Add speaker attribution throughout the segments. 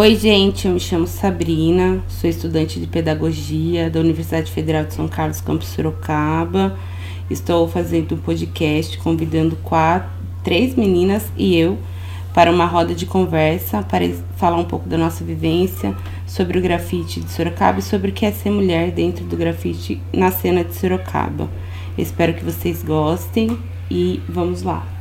Speaker 1: Oi, gente, eu me chamo Sabrina, sou estudante de pedagogia da Universidade Federal de São Carlos, campus Sorocaba. Estou fazendo um podcast convidando quatro, três meninas e eu para uma roda de conversa para falar um pouco da nossa vivência sobre o grafite de Sorocaba e sobre o que é ser mulher dentro do grafite na cena de Sorocaba. Espero que vocês gostem e vamos lá.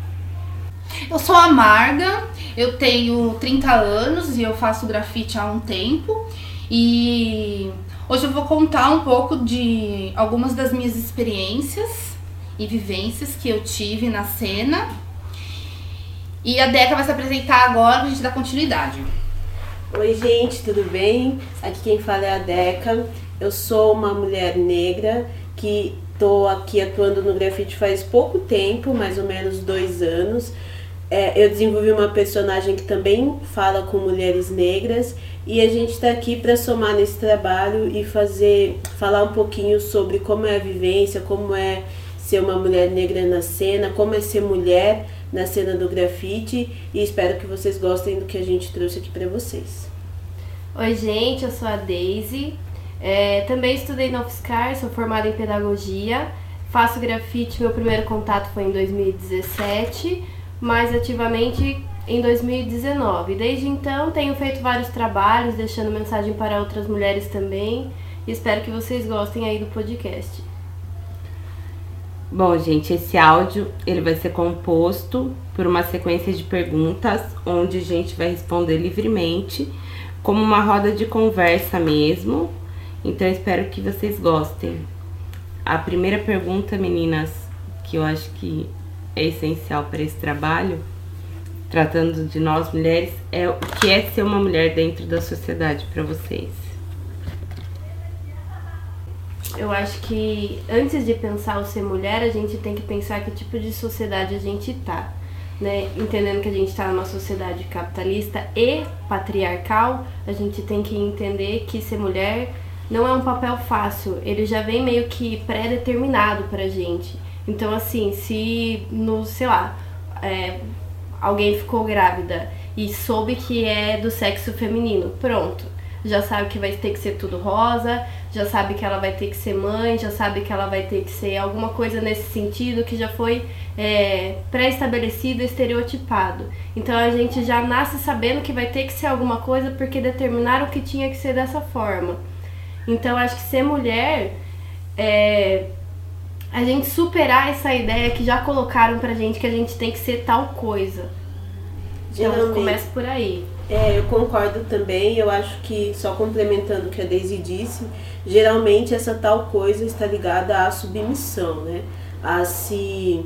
Speaker 2: Eu sou a Marga, eu tenho 30 anos e eu faço grafite há um tempo. E hoje eu vou contar um pouco de algumas das minhas experiências e vivências que eu tive na cena. E a Deca vai se apresentar agora pra gente dar continuidade.
Speaker 3: Oi, gente, tudo bem? Aqui quem fala é a Deca. Eu sou uma mulher negra que estou aqui atuando no grafite faz pouco tempo, mais ou menos dois anos. É, eu desenvolvi uma personagem que também fala com mulheres negras e a gente está aqui para somar nesse trabalho e fazer falar um pouquinho sobre como é a vivência, como é ser uma mulher negra na cena, como é ser mulher na cena do grafite e espero que vocês gostem do que a gente trouxe aqui para vocês.
Speaker 4: Oi, gente, eu sou a Daisy. É, também estudei na UFSCar, sou formada em pedagogia. Faço grafite, meu primeiro contato foi em 2017 mais ativamente em 2019. Desde então, tenho feito vários trabalhos, deixando mensagem para outras mulheres também. E espero que vocês gostem aí do podcast.
Speaker 1: Bom, gente, esse áudio ele vai ser composto por uma sequência de perguntas onde a gente vai responder livremente, como uma roda de conversa mesmo. Então, espero que vocês gostem. A primeira pergunta, meninas, que eu acho que é essencial para esse trabalho, tratando de nós mulheres, é o que é ser uma mulher dentro da sociedade para vocês.
Speaker 4: Eu acho que antes de pensar o ser mulher, a gente tem que pensar que tipo de sociedade a gente tá. Né? Entendendo que a gente está numa sociedade capitalista e patriarcal, a gente tem que entender que ser mulher não é um papel fácil, ele já vem meio que pré-determinado pra gente. Então, assim, se no, sei lá, é, alguém ficou grávida e soube que é do sexo feminino, pronto. Já sabe que vai ter que ser tudo rosa, já sabe que ela vai ter que ser mãe, já sabe que ela vai ter que ser alguma coisa nesse sentido que já foi é, pré-estabelecido, estereotipado. Então a gente já nasce sabendo que vai ter que ser alguma coisa porque determinaram que tinha que ser dessa forma. Então acho que ser mulher é, a gente superar essa ideia que já colocaram pra gente que a gente tem que ser tal coisa. Então começa por aí.
Speaker 3: É, eu concordo também. Eu acho que, só complementando o que a Daisy disse, geralmente essa tal coisa está ligada à submissão, né? A se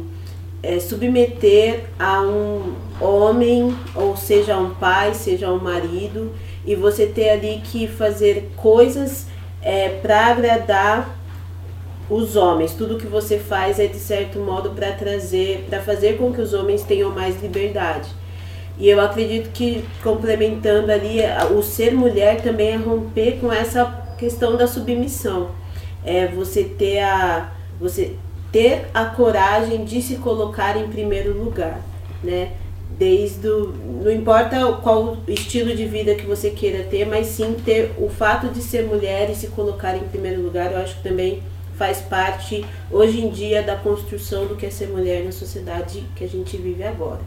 Speaker 3: é, submeter a um homem, ou seja, um pai, seja um marido, e você ter ali que fazer coisas é, para agradar os homens. Tudo que você faz é de certo modo para trazer, para fazer com que os homens tenham mais liberdade. E eu acredito que complementando ali, o ser mulher também é romper com essa questão da submissão. É você ter a você ter a coragem de se colocar em primeiro lugar, né? Desde o, não importa qual estilo de vida que você queira ter, mas sim ter o fato de ser mulher e se colocar em primeiro lugar, eu acho que também faz parte hoje em dia da construção do que é ser mulher na sociedade que a gente vive agora.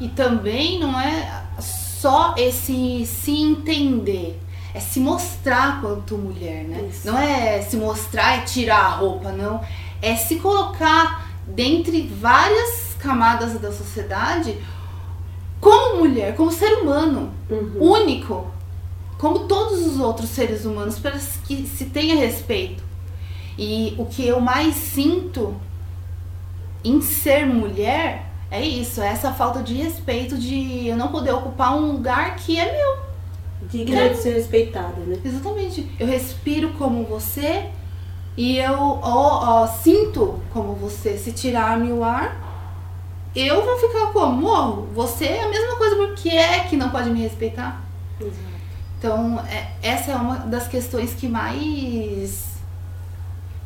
Speaker 2: E também não é só esse se entender, é se mostrar quanto mulher, né? Isso. Não é se mostrar e tirar a roupa, não. É se colocar dentre várias camadas da sociedade como mulher, como ser humano, uhum. único, como todos os outros seres humanos, para que se tenha respeito. E o que eu mais sinto em ser mulher é isso, é essa falta de respeito de eu não poder ocupar um lugar que é meu.
Speaker 3: Digna é. de ser respeitada, né?
Speaker 2: Exatamente. Eu respiro como você e eu ó, ó, sinto como você. Se tirar-me o ar, eu vou ficar como? Morro. Você é a mesma coisa, porque é que não pode me respeitar? Exato. Então, é, essa é uma das questões que mais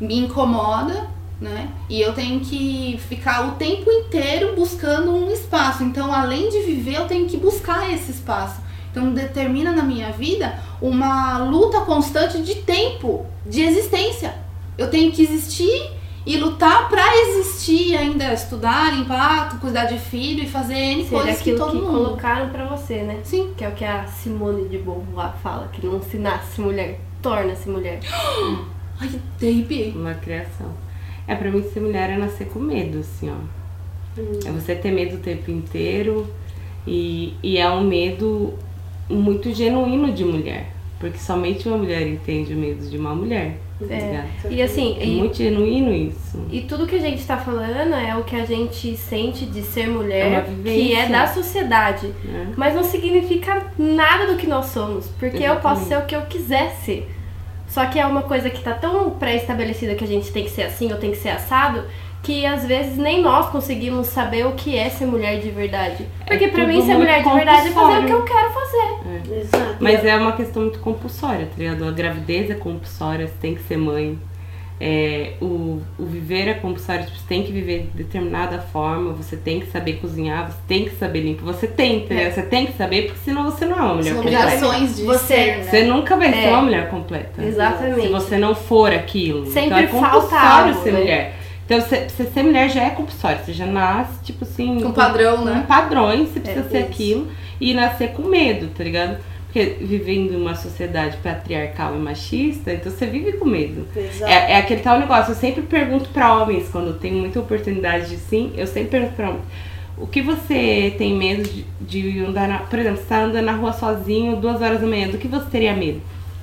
Speaker 2: me incomoda, né? E eu tenho que ficar o tempo inteiro buscando um espaço. Então, além de viver, eu tenho que buscar esse espaço. Então determina na minha vida uma luta constante de tempo, de existência. Eu tenho que existir e lutar para existir ainda, estudar, limpar, cuidar de filho e fazer N coisas que todo
Speaker 4: que
Speaker 2: mundo.
Speaker 4: colocaram pra você, né?
Speaker 2: Sim.
Speaker 4: Que é o que a Simone de Beauvoir fala, que não se nasce mulher, torna-se mulher.
Speaker 2: Ai, arrepiei.
Speaker 1: Uma criação. É, pra mim ser mulher é nascer com medo, assim, ó.
Speaker 3: Hum.
Speaker 1: É você ter medo o tempo inteiro e, e é um medo muito genuíno de mulher. Porque somente uma mulher entende o medo de uma mulher. tá
Speaker 4: É. E assim,
Speaker 1: É
Speaker 4: e,
Speaker 1: muito genuíno isso.
Speaker 4: e tudo que a gente tá falando é o que a gente sente de ser
Speaker 1: É
Speaker 4: mulher, que
Speaker 1: vivência.
Speaker 4: é da sociedade.
Speaker 1: Né?
Speaker 4: Mas não significa nada do que nós somos, porque eu posso
Speaker 1: Exatamente.
Speaker 4: ser o que eu quiser ser. Só que é uma coisa que tá tão pré-estabelecida que a gente tem que ser assim ou tem que ser assado, que às vezes nem nós conseguimos saber o que é ser mulher de verdade. Porque pra
Speaker 1: tudo
Speaker 4: mim ser mulher de verdade é fazer o que eu quero fazer.
Speaker 3: Exato.
Speaker 1: Mas é uma questão muito compulsória, tá ligado? A gravidez é compulsória, você tem que ser mãe. É, o, o viver é compulsório, tipo, você tem que viver de determinada forma, você tem que saber cozinhar, você tem que saber limpar, você tem, tá ligado? Você tem que saber, porque senão você não é uma mulher
Speaker 2: São
Speaker 1: completa.
Speaker 2: obrigações de
Speaker 4: Você-
Speaker 2: ser, né?
Speaker 1: Você nunca vai ser
Speaker 4: É.
Speaker 1: uma mulher completa.
Speaker 4: Exatamente.
Speaker 1: Se você não for aquilo.
Speaker 4: Sempre
Speaker 1: então é compulsório
Speaker 4: algo,
Speaker 1: ser
Speaker 4: né?
Speaker 1: mulher. Então, você, você ser mulher já é compulsório. Você já nasce, tipo assim.
Speaker 2: Com padrão,
Speaker 1: com
Speaker 2: né?
Speaker 1: padrões, você precisa
Speaker 3: É,
Speaker 1: ser
Speaker 3: isso.
Speaker 1: aquilo. E nascer com medo, tá ligado? Porque vivendo em uma sociedade patriarcal e machista, então você vive com medo. É, é aquele tal negócio, eu sempre pergunto pra homens, quando tenho muita oportunidade de sim, eu sempre pergunto pra homens, o que você tem medo de, de andar na. Por exemplo, você tá andando na rua sozinho, duas horas da manhã, do que você teria medo?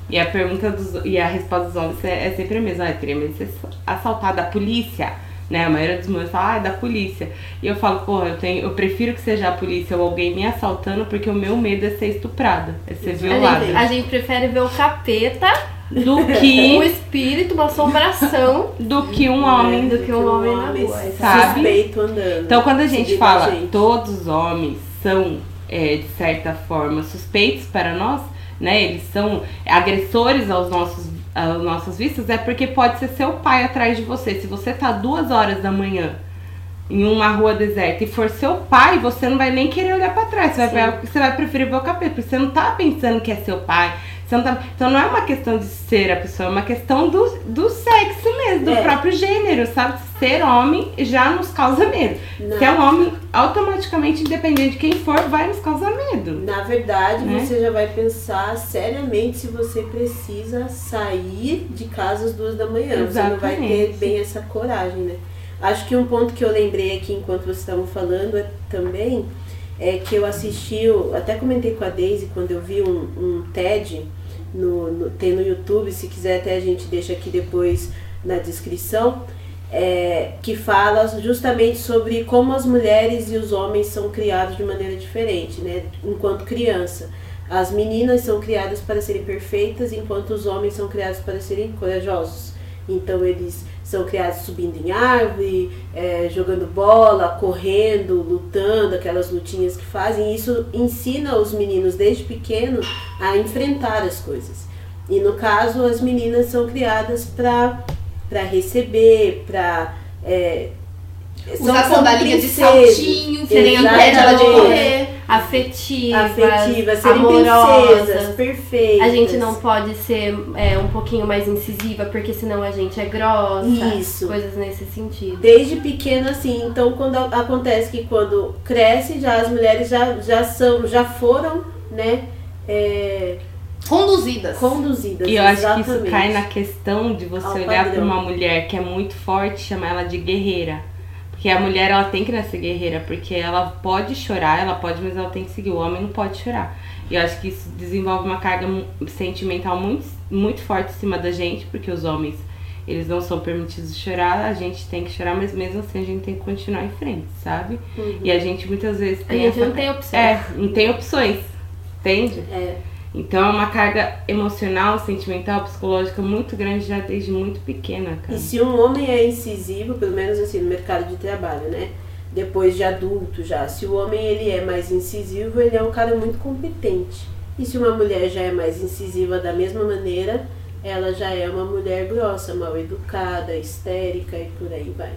Speaker 1: E a pergunta dos, e a resposta dos homens é, é sempre a mesma, ah, eu teria medo de ser assaltado da polícia. Né? A maioria dos meus fala, ah, é da polícia. E eu falo, porra, eu, tenho, eu prefiro que seja a polícia ou alguém me assaltando, porque o meu medo é ser estuprada, é ser
Speaker 4: A
Speaker 1: violada.
Speaker 4: gente, a gente prefere ver o capeta,
Speaker 1: Do
Speaker 4: um
Speaker 1: que,
Speaker 4: espírito, uma assombração,
Speaker 1: do que um homem
Speaker 4: do que um homem na rua.
Speaker 1: sabe?
Speaker 3: Suspeito andando.
Speaker 1: Então, quando a gente fala
Speaker 3: a gente.
Speaker 1: todos os homens são, é, de certa forma, suspeitos para nós, né? Eles são agressores aos nossos, aos nossos vistos, é porque pode ser seu pai atrás de você. Se você tá duas horas da manhã em uma rua deserta e for seu pai, você não vai nem querer olhar pra trás. Você vai, você vai preferir ver o capeta, porque você não tá pensando que é seu pai. Não tá- então não é uma questão de ser a pessoa, é uma questão do, do sexo mesmo, do
Speaker 3: É.
Speaker 1: próprio gênero, sabe? Ser homem já nos causa medo.
Speaker 3: Não.
Speaker 1: Se é um homem, automaticamente, independente de quem for, vai nos causar medo.
Speaker 3: Na verdade,
Speaker 1: Né?
Speaker 3: você já vai pensar seriamente se você precisa sair de casa às duas da manhã. Você não vai ter
Speaker 1: Exatamente.
Speaker 3: bem essa coragem, né? Acho que um ponto que eu lembrei aqui enquanto vocês estavam falando é, também é que eu assisti, eu até comentei com a Daisy quando eu vi um, um TED no, no, tem no YouTube, se quiser até a gente deixa aqui depois na descrição, é, que fala justamente sobre como as mulheres e os homens são criados de maneira diferente, né? Enquanto criança. As meninas são criadas para serem perfeitas, enquanto os homens são criados para serem corajosos. Então eles são criados subindo em árvore, é, jogando bola, correndo, lutando, aquelas lutinhas que fazem. Isso ensina os meninos desde pequeno a enfrentar as coisas. E no caso, as meninas são criadas para receber, para é,
Speaker 2: Usar sandalinha de saltinho, serem ela de correr.
Speaker 4: Afetivas,
Speaker 3: afetivas, serem
Speaker 4: amorosas.
Speaker 3: princesas, perfeitas.
Speaker 4: A gente não pode ser é, um pouquinho mais incisiva, porque senão a gente é grossa.
Speaker 3: Isso.
Speaker 4: Coisas nesse sentido.
Speaker 3: Desde pequena, assim, então quando acontece que quando cresce, já as mulheres já, já são, já foram, né, é,
Speaker 2: Conduzidas.
Speaker 3: conduzidas.
Speaker 1: E eu acho que isso cai na questão de você
Speaker 3: Ao
Speaker 1: olhar para uma mulher que é muito forte e chamar ela de guerreira. Porque a mulher ela tem que nascer guerreira, porque ela pode chorar, ela pode, mas ela tem que seguir. O homem não pode chorar. E eu acho que isso desenvolve uma carga sentimental muito, muito forte em cima da gente, porque os homens eles não são permitidos chorar, a gente tem que chorar, mas mesmo assim a gente tem que continuar em frente, sabe?
Speaker 3: Uhum.
Speaker 1: E a gente muitas vezes
Speaker 4: A
Speaker 1: tem
Speaker 4: gente
Speaker 1: essa
Speaker 4: não tem opção.
Speaker 1: É, não tem opções. Entende?
Speaker 3: É,
Speaker 1: Então é uma carga emocional, sentimental, psicológica muito grande já desde muito pequena, cara.
Speaker 3: E se um homem é incisivo, pelo menos assim no mercado de trabalho, né? Depois de adulto já, se o homem ele é mais incisivo, ele é um cara muito competente. E se uma mulher já é mais incisiva da mesma maneira, ela já é uma mulher grossa, mal educada, histérica e por aí vai.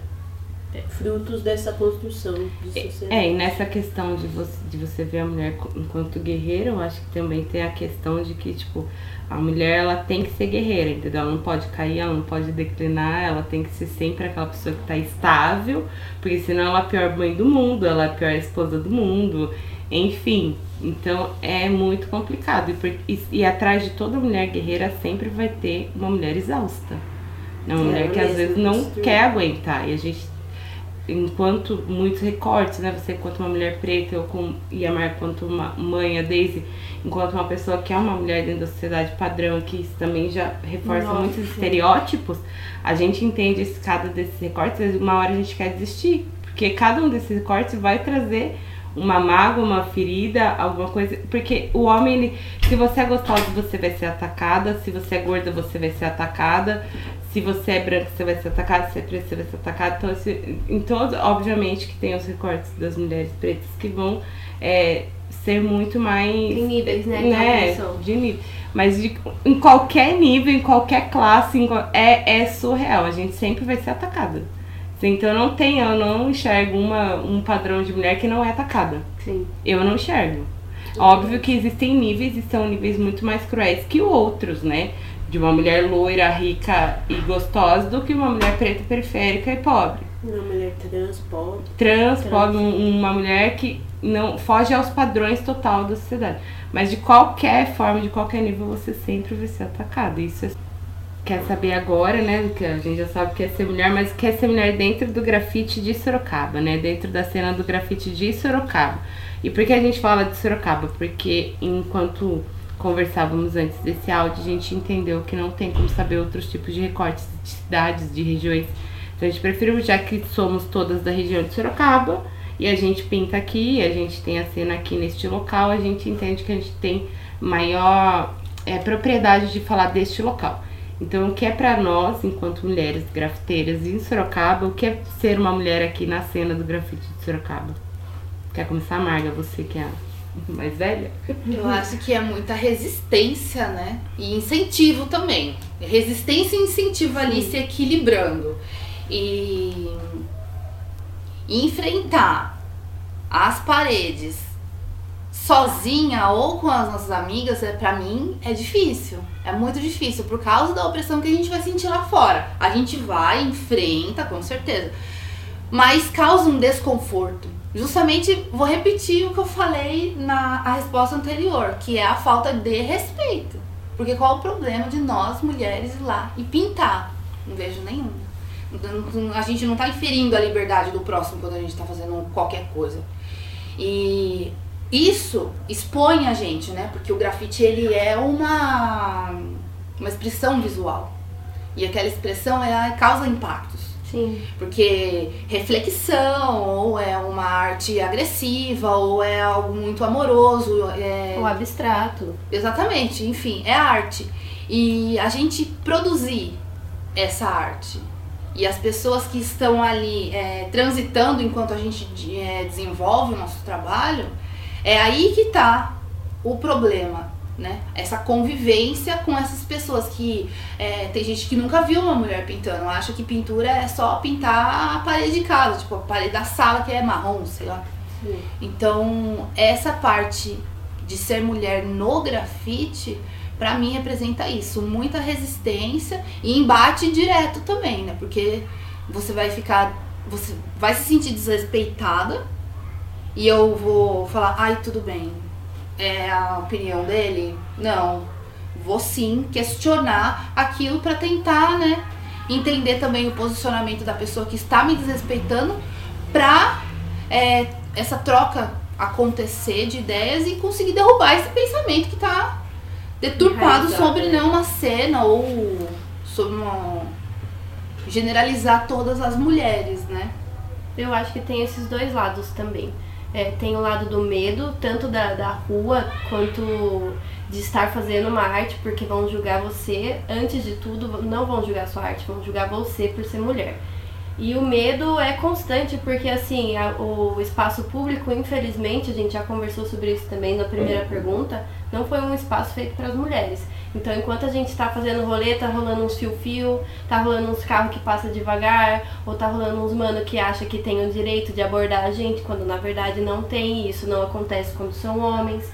Speaker 3: Frutos dessa construção de
Speaker 1: É,
Speaker 3: sociedade.
Speaker 1: É, e nessa questão de você, de você ver a mulher enquanto guerreira, eu acho que também tem a questão de que, tipo, a mulher ela tem que ser guerreira, entendeu? Ela não pode cair, ela não pode declinar, ela tem que ser sempre aquela pessoa que tá estável, porque senão ela é a pior mãe do mundo, ela é a pior esposa do mundo, enfim. Então é muito complicado. E, por- e, e atrás de toda mulher guerreira sempre vai ter uma mulher exausta. Uma
Speaker 3: É,
Speaker 1: mulher que às vezes não quer aguentar. E a gente enquanto muitos recortes, né? Você enquanto uma mulher preta eu com, e a Mar quanto uma mãe, a Daisy, enquanto uma pessoa que é uma mulher dentro da sociedade padrão, que isso também já reforça
Speaker 4: Nossa,
Speaker 1: muitos
Speaker 4: sim.
Speaker 1: estereótipos, a gente entende esse, cada desses recortes, uma hora a gente quer desistir. Porque cada um desses recortes vai trazer uma mágoa, uma ferida, alguma coisa. Porque o homem, ele, se você é gostosa, você vai ser atacada. Se você é gorda, você vai ser atacada. Se você é branca, você vai ser atacada. Se é preta, você vai ser atacada. Então, esse, em todo, obviamente que tem os recortes das mulheres pretas que vão é, ser muito mais
Speaker 4: Tem níveis, né? de
Speaker 1: né, de nível. Mas de, em qualquer nível, em qualquer classe, em é, é surreal. A gente sempre vai ser atacada. Então não tem, eu não enxergo uma, um padrão de mulher que não é atacada.
Speaker 4: Sim.
Speaker 1: Eu não enxergo. Óbvio que existem níveis e são níveis muito mais cruéis que outros, né? De uma mulher loira, rica e gostosa do que uma mulher preta, periférica e pobre.
Speaker 3: Uma mulher trans, pobre.
Speaker 1: Trans,
Speaker 4: Trans.
Speaker 1: pobre, um- uma mulher que não foge aos padrões total da sociedade. Mas de qualquer forma, de qualquer nível, você sempre vai ser atacada. Isso é quer saber agora, né? Que a gente já sabe que é ser mulher, mas quer ser mulher dentro do grafite de Sorocaba, né? Dentro da cena do grafite de Sorocaba. E por que a gente fala de Sorocaba? Porque enquanto conversávamos antes desse áudio, a gente entendeu que não tem como saber outros tipos de recortes de cidades, de regiões. Então a gente preferiu, já que somos todas da região de Sorocaba, e a gente pinta aqui, a gente tem a cena aqui neste local, a gente entende que a gente tem maior é, propriedade de falar deste local. Então, o que é pra nós, enquanto mulheres grafiteiras em Sorocaba, o que é ser uma mulher aqui na cena do grafite de Sorocaba? Quer começar, Marga? Você que é mais velha?
Speaker 2: Eu acho que é muita resistência, né? E incentivo também. Resistência e incentivo ali se equilibrando. E, e enfrentar as paredes sozinha ou com as nossas amigas, é, pra mim, é difícil. É muito difícil por causa da opressão que a gente vai sentir lá fora. A gente vai, enfrenta, com certeza. Mas causa um desconforto. Justamente vou repetir o que eu falei na a resposta anterior, que é a falta de respeito. Porque qual o problema de nós mulheres ir lá e pintar? Não vejo nenhum. Não- A gente não tá inferindo a liberdade do próximo quando a gente tá fazendo qualquer coisa. E isso expõe a gente, né? Porque o grafite ele é uma uma expressão visual. E aquela expressão ela causa impactos.
Speaker 4: Sim.
Speaker 2: Porque reflexão, ou é uma arte agressiva, ou é algo muito amoroso. É...
Speaker 4: O abstrato.
Speaker 2: Exatamente, enfim, é arte. E a gente produzir essa arte e as pessoas que estão ali é, transitando enquanto a gente é, desenvolve o nosso trabalho, é aí que tá o problema, né? Essa convivência com essas pessoas que é, tem gente que nunca viu uma mulher pintando, acha que pintura é só pintar a parede de casa, tipo a parede da sala que é marrom, sei lá.
Speaker 3: Sim.
Speaker 2: Então, essa parte de ser mulher no grafite, pra mim representa isso, muita resistência e embate direto também, né? Porque você vai ficar, você vai se sentir desrespeitada e eu vou falar, ai, tudo bem. É a opinião dele? Não. Vou sim questionar aquilo pra tentar, né, entender também o posicionamento da pessoa que está me desrespeitando pra é, essa troca acontecer de ideias e conseguir derrubar esse pensamento que tá deturpado
Speaker 4: Enraizado,
Speaker 2: sobre
Speaker 4: né,
Speaker 2: uma cena ou sobre uma generalizar todas as mulheres, né?
Speaker 4: Eu acho que tem esses dois lados também. É, tem o lado do medo, tanto da, da rua quanto de estar fazendo uma arte, porque vão julgar você, antes de tudo, não vão julgar sua arte, vão julgar você por ser mulher. E o medo é constante, porque assim, a- o espaço público, infelizmente, a gente já conversou sobre isso também na primeira pergunta, não foi um espaço feito para as mulheres. Então, enquanto a gente está fazendo rolê, tá rolando uns fio-fio, tá rolando uns carros que passam devagar, ou tá rolando uns mano que acha que tem o direito de abordar a gente, quando na verdade não tem, isso não acontece quando são homens.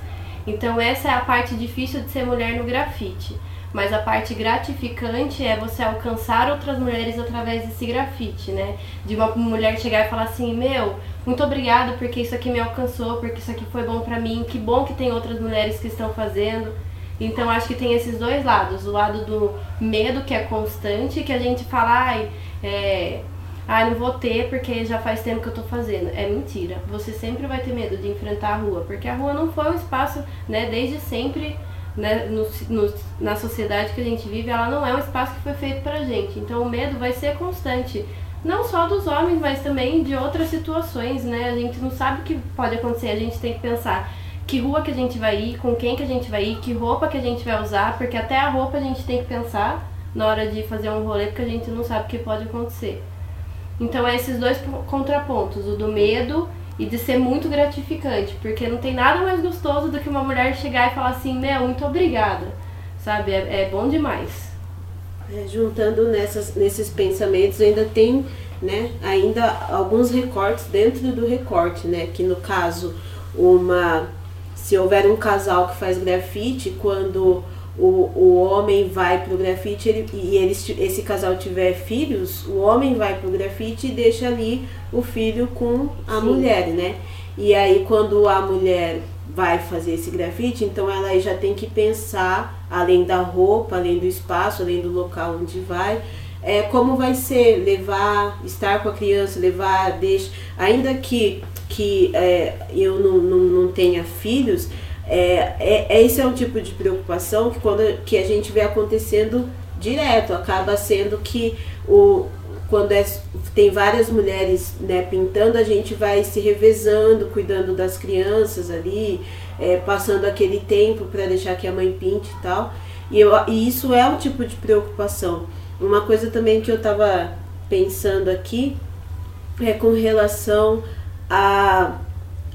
Speaker 4: Então, essa é a parte difícil de ser mulher no grafite. Mas a parte gratificante é você alcançar outras mulheres através desse grafite, né? De uma mulher chegar e falar assim: Meu, muito obrigada porque isso aqui me alcançou, porque isso aqui foi bom pra mim, que bom que tem outras mulheres que estão fazendo. Então acho que tem esses dois lados, o lado do medo que é constante, que a gente fala, ai, é, ai, não vou ter porque já faz tempo que eu tô fazendo. É mentira. Você sempre vai ter medo de enfrentar a rua, porque a rua não foi um espaço, né, desde sempre, né, no, no, na sociedade que a gente vive, ela não é um espaço que foi feito pra gente. Então o medo vai ser constante. Não só dos homens, mas também de outras situações, né? A gente não sabe o que pode acontecer, a gente tem que pensar que rua que a gente vai ir, com quem que a gente vai ir, que roupa que a gente vai usar, porque até a roupa a gente tem que pensar na hora de fazer um rolê, porque a gente não sabe o que pode acontecer. Então é esses dois contrapontos, o do medo e de ser muito gratificante, porque não tem nada mais gostoso do que uma mulher chegar e falar assim, meu, muito obrigada, sabe? É, é bom demais.
Speaker 3: É, juntando nessas, nesses pensamentos ainda tem né, ainda alguns recortes dentro do recorte, né? Que no caso uma se houver um casal que faz grafite, quando o, o homem vai pro grafite ele, e eles, esse casal tiver filhos, o homem vai pro grafite e deixa ali o filho com a Sim. mulher, né? E aí quando a mulher vai fazer esse grafite, então ela já tem que pensar, além da roupa, além do espaço, além do local onde vai, é, como vai ser levar, estar com a criança, levar, deixa, ainda que que é, eu não, não, não tenha filhos, é, é, esse é um tipo de preocupação que, quando, que a gente vê acontecendo direto, acaba sendo que o, quando é, tem várias mulheres né, pintando, a gente vai se revezando, cuidando das crianças ali, é, passando aquele tempo para deixar que a mãe pinte e tal. E, eu, e isso é um tipo de preocupação. Uma coisa também que eu estava pensando aqui é com relação a,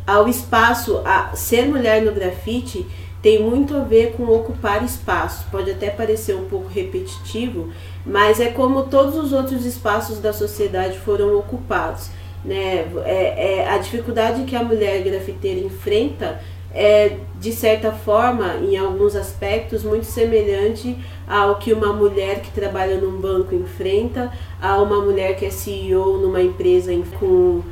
Speaker 3: ao espaço, a ser mulher no grafite tem muito a ver com ocupar espaço. Pode até parecer um pouco repetitivo, mas é como todos os outros espaços da sociedade foram ocupados. Né? É, é, a dificuldade que a mulher grafiteira enfrenta é, de certa forma, em alguns aspectos, muito semelhante ao que uma mulher que trabalha num banco enfrenta, a uma mulher que é CEO numa empresa com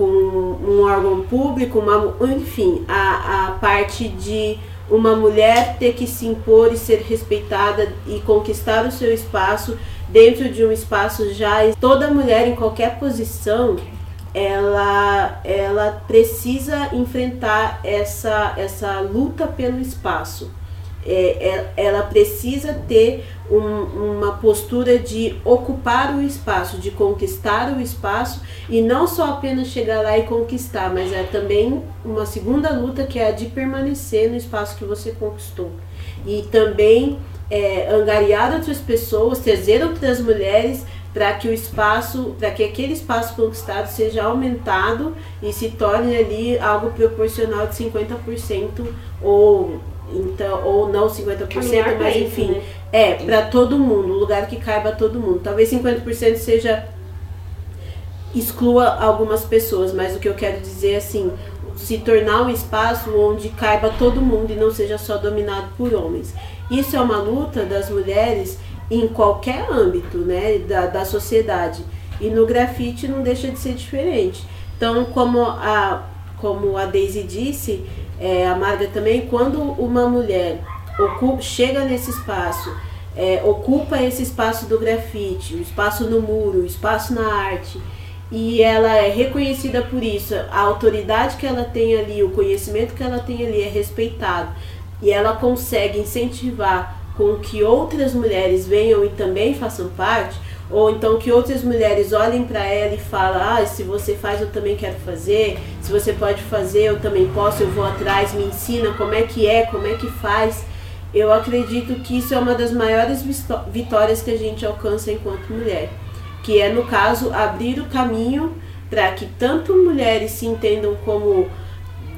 Speaker 3: com um órgão público, uma, enfim, a, a parte de uma mulher ter que se impor e ser respeitada e conquistar o seu espaço dentro de um espaço já toda mulher em qualquer posição ela ela precisa enfrentar essa essa luta pelo espaço. É, é, ela precisa ter um, uma postura de ocupar o espaço, de conquistar o espaço e não só apenas chegar lá e conquistar, mas é também uma segunda luta que é a de permanecer no espaço que você conquistou. E também é, angariar outras pessoas, trazer outras mulheres para que o espaço, para que aquele espaço conquistado seja aumentado e se torne ali algo proporcional de 50% ou então, ou não 50%, Caminhar mas enfim, né? É para todo mundo, um lugar que caiba todo mundo. Talvez 50% seja exclua algumas pessoas, mas o que eu quero dizer é assim, se tornar um espaço onde caiba todo mundo e não seja só dominado por homens. Isso é uma luta das mulheres em qualquer âmbito, né, da, da sociedade. E no grafite não deixa de ser diferente. Então, como a como a Daisy disse, é, a Marga também, quando uma mulher ocupa, chega nesse espaço, é, ocupa esse espaço do grafite, o espaço no muro, o espaço na arte, e ela é reconhecida por isso, a autoridade que ela tem ali, o conhecimento que ela tem ali é respeitado, e ela consegue incentivar com que outras mulheres venham e também façam parte, ou então que outras mulheres olhem para ela e falem: ah, se você faz, eu também quero fazer. Se você pode fazer, eu também posso. Eu vou atrás, me ensina como é que é, como é que faz. Eu acredito que isso é uma das maiores vitórias que a gente alcança enquanto mulher, que é no caso abrir o caminho para que tanto mulheres se entendam como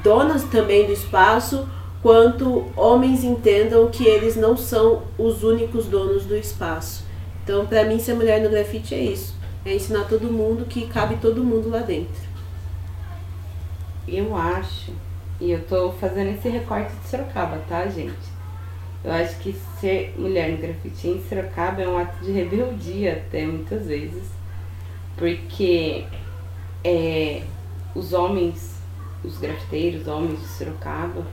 Speaker 3: donas também do espaço, quanto homens entendam que eles não são os únicos donos do espaço. Então, para mim, ser mulher no grafite é isso. É ensinar todo mundo que cabe todo mundo lá dentro.
Speaker 1: Eu acho, e eu tô fazendo esse recorte de Sorocaba, tá, gente? Eu acho que ser mulher no grafite em Sorocaba é um ato de rebeldia até muitas vezes. Porque é, os homens, os grafiteiros, homens de Sorocaba,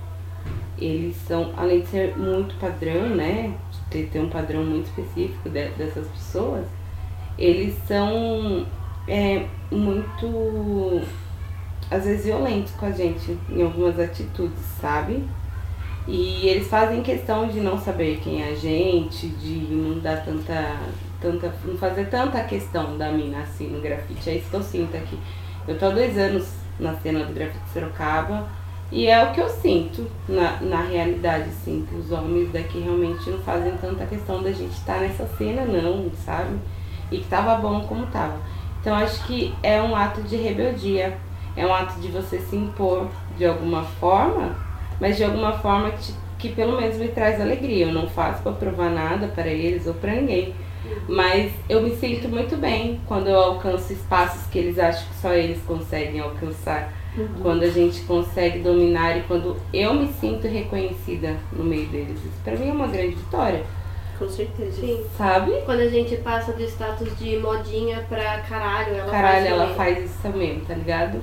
Speaker 1: eles são, além de ser muito padrão, né? De ter um padrão muito específico de, dessas pessoas, eles são é, muito, às vezes, violentos com a gente em algumas atitudes, sabe? E eles fazem questão de não saber quem é a gente, de não dar tanta. tanta não fazer tanta questão da mina assim no grafite. É isso que eu sinto aqui. Eu tô há dois anos na cena do grafite Sorocaba e é o que eu sinto na, na realidade, assim, que os homens daqui realmente não fazem tanta questão da gente estar tá nessa cena, não, sabe? E que tava bom como tava. Então acho que é um ato de rebeldia, é um ato de você se impor de alguma forma, mas de alguma forma que, que pelo menos me traz alegria. Eu não faço para provar nada para eles ou para ninguém. Mas eu me sinto muito bem quando eu alcanço espaços que eles acham que só eles conseguem alcançar Uhum. Quando a gente consegue dominar e quando eu me sinto reconhecida no meio deles. Isso pra mim é uma grande vitória.
Speaker 3: Com certeza.
Speaker 4: Sim.
Speaker 1: Sabe?
Speaker 4: Quando a gente passa do status de modinha pra caralho, ela
Speaker 1: caralho,
Speaker 4: faz
Speaker 1: ela
Speaker 4: também.
Speaker 1: faz isso também, tá ligado?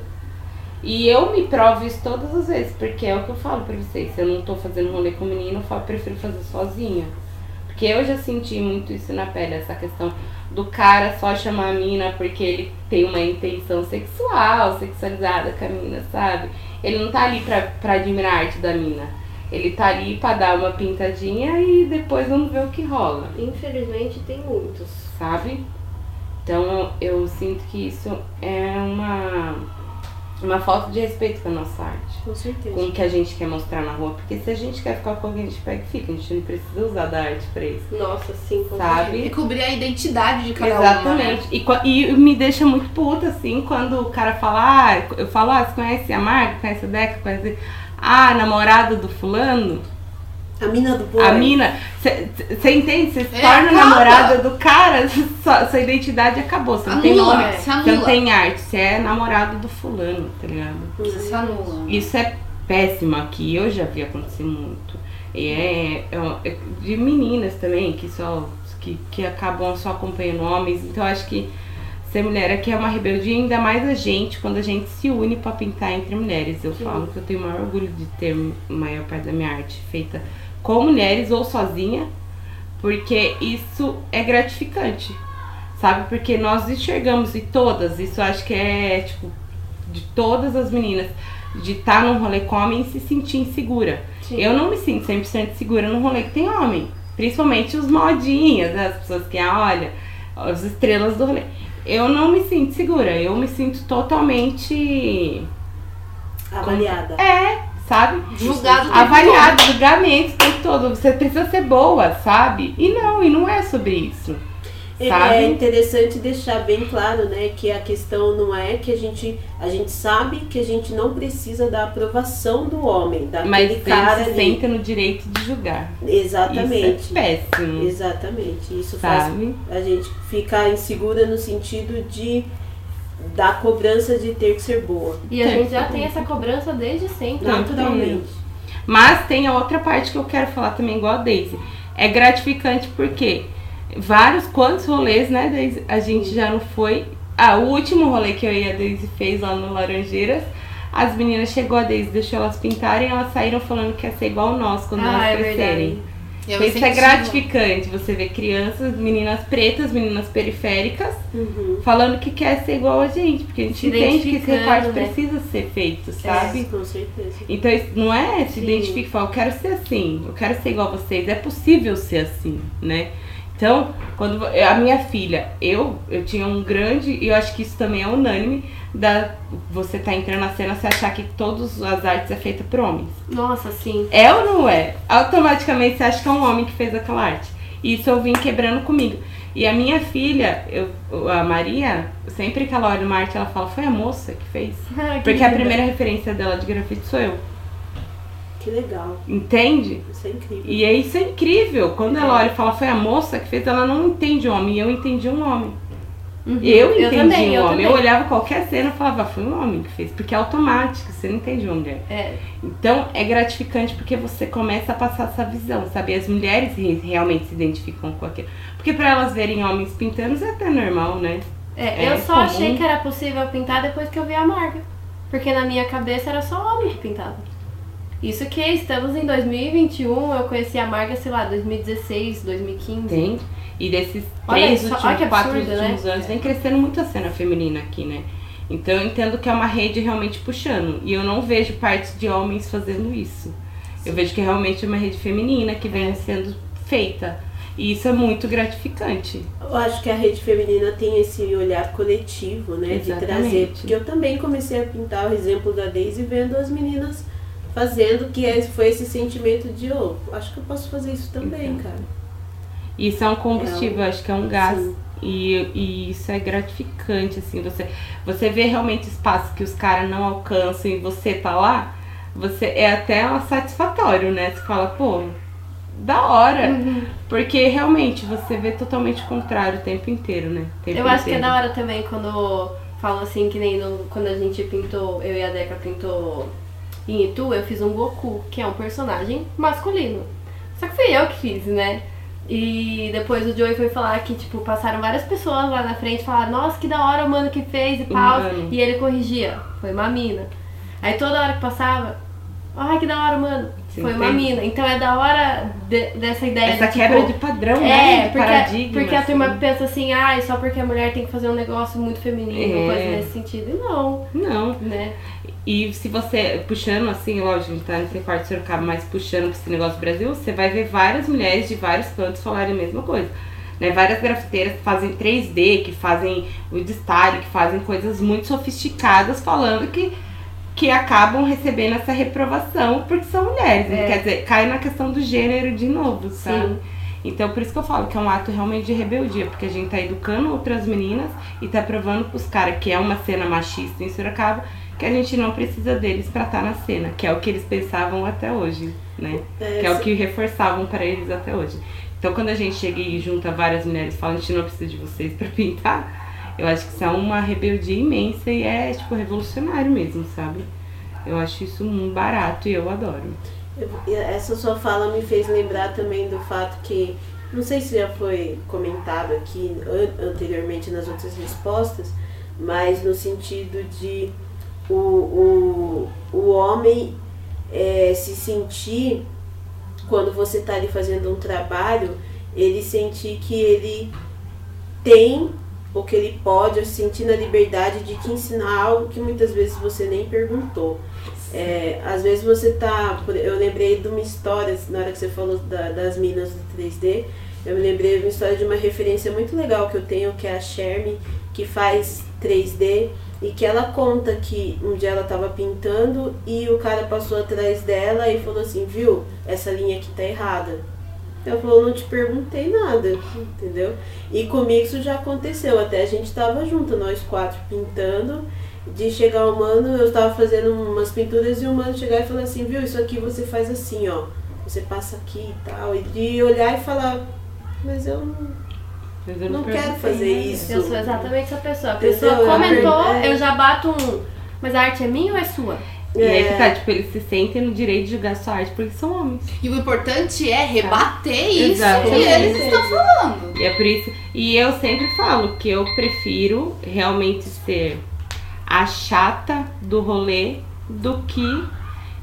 Speaker 1: E eu me provo isso todas as vezes, porque é o que eu falo pra vocês. Se eu não tô fazendo rolê com menino, eu prefiro fazer sozinha. Porque eu já senti muito isso na pele, essa questão do cara só chamar a mina porque ele tem uma intenção sexual, sexualizada com a mina, sabe? Ele não tá ali pra, pra admirar a arte da mina. Ele tá ali pra dar uma pintadinha e depois vamos ver o que rola.
Speaker 4: Infelizmente tem muitos.
Speaker 1: Sabe? Então eu sinto que isso é uma uma falta de respeito com a nossa arte.
Speaker 3: Com certeza.
Speaker 1: Com o que a gente quer mostrar na rua. Porque se a gente quer ficar com alguém, a gente pega e fica. A gente não precisa usar da arte pra isso.
Speaker 4: Nossa, sim, com
Speaker 1: Sabe?
Speaker 2: E cobrir a identidade de cada
Speaker 1: Exatamente.
Speaker 2: uma. Né?
Speaker 1: E, e me deixa muito puta, assim, quando o cara fala, ah, eu falo, ah, você conhece a Marga, conhece a Deca, conhece. Ah, namorada do fulano?
Speaker 3: A mina do boi.
Speaker 1: A mina. Você entende? Você se
Speaker 2: É,
Speaker 1: torna
Speaker 2: acaba.
Speaker 1: namorada do cara, sua, sua identidade acabou. Você não tem nome, você não tem arte, você é namorado do fulano, tá ligado?
Speaker 2: Você se anula.
Speaker 1: Isso é péssimo aqui, eu já vi acontecer muito. E é, é- é de meninas também, que só que, que acabam só acompanhando homens. Então eu acho que ser mulher aqui é uma rebeldia, ainda mais a gente, quando a gente se une pra pintar entre mulheres. Eu falo que eu tenho o maior orgulho de ter a maior parte da minha arte feita com mulheres ou sozinha, porque isso é gratificante. Sabe? Porque nós enxergamos e todas, isso acho que é tipo de todas as meninas, de estar num rolê com homem e se sentir insegura.
Speaker 4: Sim.
Speaker 1: Eu não me sinto 100% segura num rolê que tem homem. Principalmente os modinhas, né? as pessoas que, ah, olha, as estrelas do rolê. Eu não me sinto segura, eu me sinto totalmente.
Speaker 3: Avaliada.
Speaker 1: É, sabe?
Speaker 2: Julgado
Speaker 1: Avaliado, julgamento o tempo todo. Você precisa ser boa, sabe? E não, e não é sobre isso.
Speaker 3: É-
Speaker 1: Sabe?
Speaker 3: É interessante deixar bem claro, né, que a questão não é que a gente a gente sabe que a gente não precisa da aprovação do homem, daquele
Speaker 1: Mas
Speaker 3: cara
Speaker 1: se
Speaker 3: ali.
Speaker 1: sente no direito de julgar.
Speaker 3: Exatamente.
Speaker 1: Isso é péssimo.
Speaker 3: Exatamente. Isso faz
Speaker 1: Sabe?
Speaker 3: a gente ficar insegura no sentido de da cobrança de ter que ser boa,
Speaker 4: E a gente já tem essa cobrança desde sempre.
Speaker 3: naturalmente.
Speaker 1: Mas tem a outra parte que eu quero falar também, igual a Daisy. É gratificante porque vários, quantos rolês, né, Daisy? A gente já não foi. Ah, o último rolê que eu e a Daisy fez lá no Laranjeiras, as meninas chegou a Daisy, deixou elas pintarem, elas saíram falando que ia ser igual nós quando
Speaker 4: Ah,
Speaker 1: elas
Speaker 4: é
Speaker 1: crescerem.
Speaker 4: verdade.
Speaker 1: Isso é
Speaker 2: incentivo.
Speaker 1: gratificante, você ver crianças, meninas pretas, meninas periféricas,
Speaker 3: Uhum.
Speaker 1: falando que quer ser igual a gente, porque a gente
Speaker 4: Se
Speaker 1: entende que esse recorte
Speaker 4: né?
Speaker 1: precisa ser feito, sabe?
Speaker 3: É, com certeza.
Speaker 1: Então não é se
Speaker 3: Sim.
Speaker 1: identificar, e falar, eu quero ser assim, eu quero ser igual a vocês, é possível ser assim, né? Então, quando a minha filha, eu, eu tinha um grande, e eu acho que isso também é unânime, da você tá entrando na cena, você achar que todas as artes é feita por homens.
Speaker 4: Nossa, sim.
Speaker 1: É ou não é? Automaticamente você acha que é um homem que fez aquela arte. Isso eu vim quebrando comigo. E a minha filha, eu, a Maria, sempre que ela olha uma arte, ela fala, foi a moça que fez.
Speaker 4: Ah, que
Speaker 1: Porque a primeira referência dela de grafite sou eu.
Speaker 3: Que legal.
Speaker 1: Entende?
Speaker 3: Isso é incrível.
Speaker 1: E é isso é incrível. Quando ela olha e fala, foi a moça que fez, ela não entende o homem. Eu entendi um homem.
Speaker 4: Uhum.
Speaker 1: Eu entendi
Speaker 4: também,
Speaker 1: um
Speaker 4: eu
Speaker 1: homem.
Speaker 4: também.
Speaker 1: Eu olhava qualquer cena e falava, foi um homem que fez. Porque é automático, você não entende uma mulher.
Speaker 4: É,
Speaker 1: Então é gratificante porque você começa a passar essa visão, sabe? As mulheres re- realmente se identificam com aquilo. Porque pra elas verem homens pintando é até normal, né?
Speaker 4: é,
Speaker 1: É
Speaker 4: eu só
Speaker 1: comum.
Speaker 4: achei que era possível pintar depois que eu vi a Marga. Porque na minha cabeça era só homem que pintava. Isso que estamos em 2021, eu conheci a Marga, sei lá, 2016, 2015.
Speaker 1: Entende? E desses
Speaker 4: Olha
Speaker 1: três
Speaker 4: isso,
Speaker 1: últimos,
Speaker 4: olha que
Speaker 1: quatro
Speaker 4: absurdo,
Speaker 1: últimos
Speaker 4: né?
Speaker 1: anos, vem crescendo muito a cena feminina aqui, né? Então eu entendo que é uma rede realmente puxando. E eu não vejo parte de homens fazendo isso. Eu vejo que realmente é uma rede feminina que
Speaker 4: É.
Speaker 1: vem sendo feita. E isso é muito gratificante.
Speaker 3: Eu acho que a rede feminina tem esse olhar coletivo, né? De
Speaker 1: Exatamente.
Speaker 3: trazer. Porque eu também comecei a pintar o exemplo da Daisy vendo as meninas fazendo, que é- foi esse sentimento de, oh, acho que eu posso fazer isso também,
Speaker 1: Exato.
Speaker 3: cara.
Speaker 1: Isso é um combustível, acho que é um gás.
Speaker 3: Sim.
Speaker 1: E, e isso é gratificante, assim, você, você vê realmente espaços que os caras não alcançam e você tá lá, você é até um satisfatório, né? Você fala, pô, da hora.
Speaker 4: Uhum.
Speaker 1: Porque realmente você vê totalmente o contrário o tempo inteiro, né? Tempo
Speaker 4: Eu acho que é da hora também quando falam assim, que nem no- quando a gente pintou, eu e a Deca pintou em Itu, eu fiz um Goku, que é um personagem masculino. Só que fui eu que fiz, né? E depois o Joey foi falar que, tipo, passaram várias pessoas lá na frente e falaram, nossa, que da hora o mano que fez e pau.
Speaker 1: mano.
Speaker 4: E ele corrigia, foi uma mina. Aí toda hora que passava, ai que da hora, mano, Foi uma
Speaker 1: tem.
Speaker 4: mina. Então é da hora de- dessa ideia
Speaker 1: Essa
Speaker 4: de,
Speaker 1: quebra
Speaker 4: tipo,
Speaker 1: de padrão,
Speaker 4: é,
Speaker 1: né? De
Speaker 4: porque,
Speaker 1: paradigma.
Speaker 4: porque a turma
Speaker 1: assim.
Speaker 4: pensa assim, ah, só porque a mulher tem que fazer um negócio muito feminino,
Speaker 1: É.
Speaker 4: coisa nesse sentido. E não,
Speaker 1: Não.
Speaker 4: né?
Speaker 1: E se você, puxando assim, lógico, a gente tá nesse quarto de Sorocaba, mas puxando pra esse negócio do Brasil, você vai ver várias mulheres de vários cantos falarem a mesma coisa. Né? Várias grafiteiras que fazem 3D, que fazem o style, que fazem coisas muito sofisticadas, falando que, que acabam recebendo essa reprovação porque são mulheres.
Speaker 4: É.
Speaker 1: Quer dizer, cai na questão do gênero de novo, sabe?
Speaker 4: Sim.
Speaker 1: Então, por isso que eu falo que é um ato realmente de rebeldia, porque a gente tá educando outras meninas e tá provando pros caras que é uma cena machista em Sorocaba, que a gente não precisa deles pra estar na cena, que é o que eles pensavam até hoje, né?
Speaker 3: É,
Speaker 1: Que é o que reforçavam para eles até hoje. Então, quando a gente chega e junta várias mulheres e fala, a gente não precisa de vocês pra pintar, eu acho que isso é uma rebeldia imensa e é, tipo, revolucionário mesmo, sabe? Eu acho isso um barato e eu adoro.
Speaker 3: Essa sua fala me fez lembrar também do fato que, não sei se já foi comentado aqui an- anteriormente nas outras respostas, mas no sentido de o, o, o homem eh, se sentir, quando você está ali fazendo um trabalho, ele sentir que ele tem ou que ele pode, sentir na liberdade de te ensinar algo que muitas vezes você nem perguntou. É, às vezes você tá. Eu lembrei de uma história, na hora que você falou da- das minas do 3D, eu me lembrei de uma história de uma referência muito legal que eu tenho, que é a Shermy, que faz 3D, e que ela conta que um dia ela tava pintando e o cara passou atrás dela e falou assim, viu, essa linha aqui tá errada. Ela falou, não te perguntei nada, entendeu? E comigo isso já aconteceu, até a gente tava junto, nós quatro pintando, de chegar o mano, eu tava fazendo umas pinturas e o mano chegar e falar assim, viu, isso aqui você faz assim, ó. Você passa aqui e tal. E de olhar e falar, mas eu não,
Speaker 1: eu
Speaker 3: não quero
Speaker 1: perguntei
Speaker 3: fazer
Speaker 1: nada.
Speaker 3: isso.
Speaker 4: Eu sou exatamente essa pessoa. A pessoa comentou,
Speaker 3: É.
Speaker 4: eu já bato um. Mas a arte é minha ou é sua?
Speaker 1: E aí que
Speaker 3: É.
Speaker 1: tá, tipo, eles se sentem no direito de julgar sua arte porque são homens.
Speaker 2: E o importante é rebater isso
Speaker 1: Exatamente.
Speaker 2: que eles estão falando.
Speaker 1: E é por isso. E eu sempre falo que eu prefiro realmente ser a chata do rolê do que.